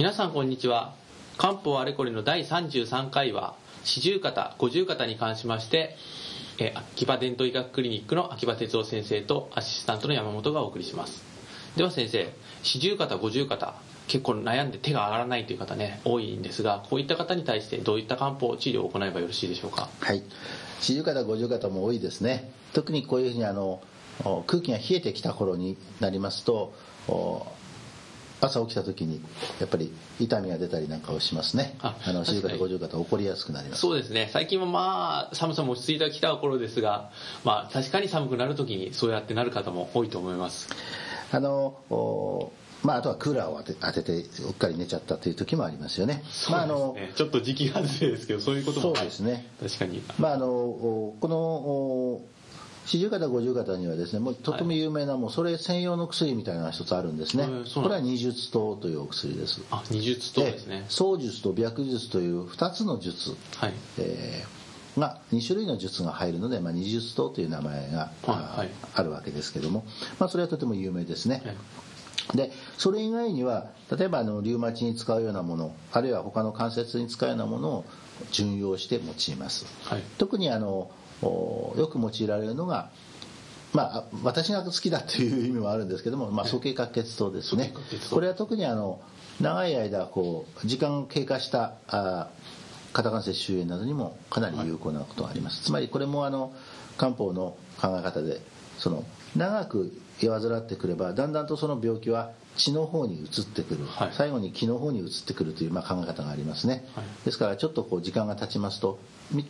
皆さんこんにちは。漢方あれこれの第33回は四十肩五十肩に関しまして秋葉伝統医学クリニックの秋葉哲夫先生とアシスタントの山本がお送りします。では先生四十肩五十肩結構悩んで手が上がらないという方ね多いんですがこういった方に対してどういった漢方治療を行えばよろしいでしょうか？はい。四十肩五十肩も多いですね。特にこういうふうにあの空気が冷えてきた頃になりますと朝起きた時にやっぱり痛みが出たりなんかをしますね。あの四十肩五十肩起こりやすくなります。そうですね。最近はまあ寒さも落ち着いてきた頃ですがまあ確かに寒くなる時にそうやってなる方も多いと思います。あのまあ、あとはクーラーを当て当ててうっかり寝ちゃったという時もありますよね。まあ、あのちょっと時期外れですけどそういうことも。そうですね。確かに。まああのこの四十肩五十肩にはですねもうとても有名な、もうそれ専用の薬みたいなのが一つあるんですね、これは二術湯というお薬です。あ二術湯ですね。総術と白術という二つの術、はい。えー、が2種類の術が入るので、まあ、二術湯という名前が、はい、あるわけですけども、まあ、それはとても有名ですね、はいでそれ以外には例えばあのリウマチに使うようなものあるいは他の関節に使うようなものを順用して用います、はい、特にあのよく用いられるのがまあ、私が好きだという意味もあるんですけども、まあ、鼠径滑血糖ですね、これは特にあの長い間こう時間経過したあ肩関節周辺などにもかなり有効なことがあります、はい、つまりこれもあの漢方の考え方でその長く患ってくればだんだんとその病気は血の方に移ってくる、はい、最後に気の方に移ってくるというまあ考え方がありますね、はい、ですからちょっとこう時間が経ちますと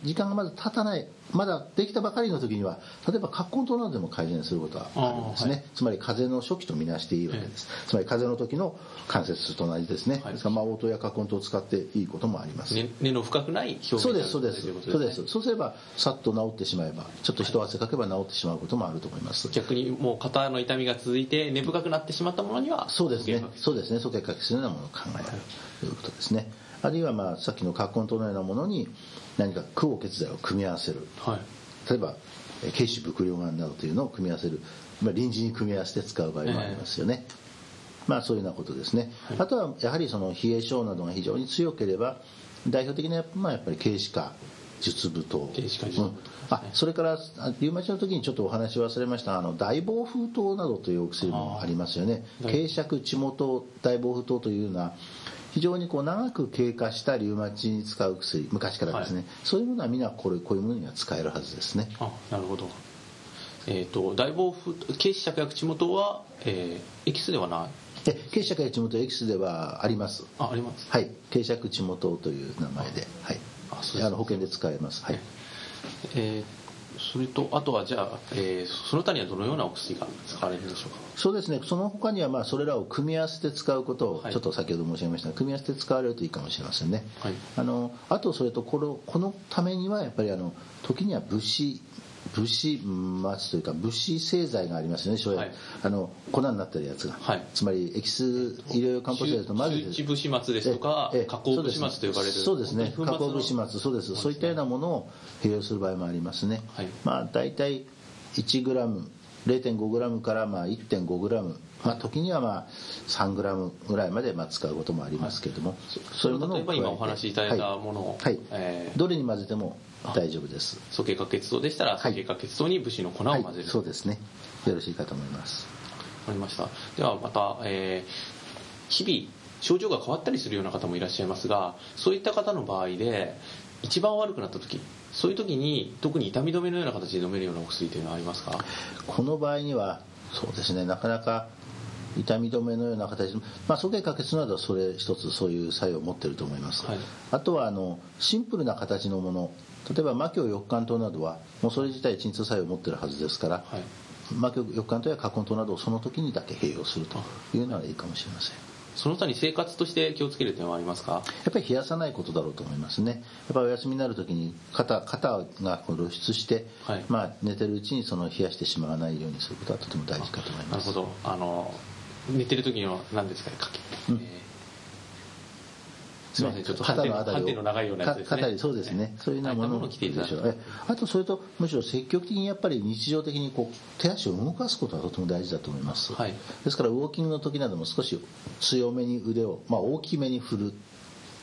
時間がまだ経たないまだできたばかりの時には例えば葛根湯などでも改善することはあるんですね、はい、つまり風邪の初期とみなしていいわけです、えつまり風邪の時の関節と同じですね、はい、ですからまあ応答や葛根湯を使っていいこともあります、ね、根の深くない表現そうですそうです。そうです。そうすればさっと治ってしまえばちょっと一汗かけば治ってしまうこともあると思います、逆にもう肩の痛みが続いて根深くなってしまったものにはそうですね。そうですね。鼠径かけするようなものを考えるということですねあるいはまあさっきの葛根湯のようなものに何か苦を血剤を組み合わせる、はい、例えば軽視伏量丸などというのを組み合わせる、まあ、臨時に組み合わせて使う場合もありますよね、えー、まあそういうようなことですね、はい、あとはやはりその冷え症などが非常に強ければ代表的な、まあ、やっぱり軽視化術部等、うん、あそれからリウマチの時にちょっとお話し忘れました。あの大暴風糖などというお薬もありますよね。軽尺血元大暴風糖というような非常にこう長く経過したリウマチに使う薬昔からですね、はい、そういうものは皆これこういうものには使えるはずですね。あなるほど。えっ、ー、と大暴風軽視芍薬地元は、えー、エキスではない？え軽芍薬地元エキスではあります。ああります。はい。軽芍地元という名前で。はい。あそうあの保険で使えます。はい。えーそれとあとはじゃあ、えー、その他にはどのようなお薬が使われるんでしょうか？そうですね。その他にはまあそれらを組み合わせて使うことをちょっと先ほど申し上げました。が、はい、組み合わせて使われるといいかもしれませんね、はい、あのあとそれとこのこのためにはやっぱりあの時には物資物資末というか物資製剤がありますよね、はい、あの粉になってるやつが、はい、つまりエキス医療用漢方製とまず周知物資ですとか加工物資末と呼ばれる。そうです。ね。加工物資末。そうです。そういったようなものを併用する場合もありますね、はい、まあ大体1グラム 0.5g からまあ 1.5g まあ、時にはまあ3グラムぐらいまでまあ使うこともありますけれども、はい、そういうものを今お話しいただいたものを、はい。はい。えー、どれに混ぜても大丈夫です。鼠径滑血糖でしたら鼠径滑血糖に武士の粉を混ぜる、はい、そうですね。よろしいかと思います。わかりました。ではまた、えー、日々症状が変わったりするような方もいらっしゃいますがそういった方の場合で一番悪くなった時そういう時に特に痛み止めのような形で飲めるようなお薬というのはありますか？この場合にはそうですね。なかなか痛み止めのような形まあ、鼠径可決などはそれ一つそういう作用を持っていると思います、はい、あとはあのシンプルな形のもの例えば魔境翼管糖などはもうそれ自体鎮痛作用を持っているはずですから、はい、魔境翼管糖や花根糖などをその時にだけ併用するというのはいいかもしれません。その他に生活として気をつける点はありますか？やっぱり冷やさないことだろうと思いますね。やっぱりお休みになる時に肩肩が露出して、はい、まあ、寝てるうちにその冷やしてしまわないようにすることはとても大事かと思います。なるほど。あの寝てる時の何ですかねかけ、うん、えーすみません、ちょっと肩のあたりの長いようなやつですね。肩そうですね。そういうようなものを着ていただしょう。あと、それと、むしろ積極的にやっぱり日常的にこう手足を動かすことはとても大事だと思います。はい、ですから、ウォーキングの時なども少し強めに腕を、まあ、大きめに振るっ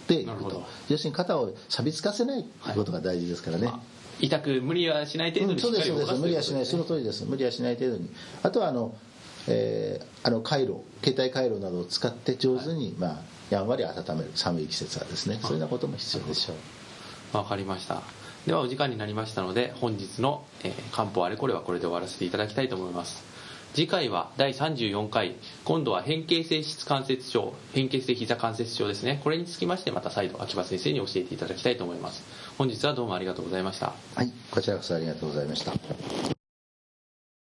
ていくと。要するに肩を錆びつかせないということが大事ですからね。はい痛く無理はしない程度にうん、そうですそうです無理はしないその通りです無理はしない程度にあとはあのえー、あの回路携帯回路などを使って上手に、まあ、やんわり温める寒い季節はですねそういうようなことも必要でしょう。わかりました。ではお時間になりましたので本日の、えー、漢方あれこれはこれで終わらせていただきたいと思います。次回は第34回今度は変形性質関節症変形性膝関節症ですね。これにつきましてまた再度秋葉先生に教えていただきたいと思います。本日はどうもありがとうございました。はいこちらこそありがとうございました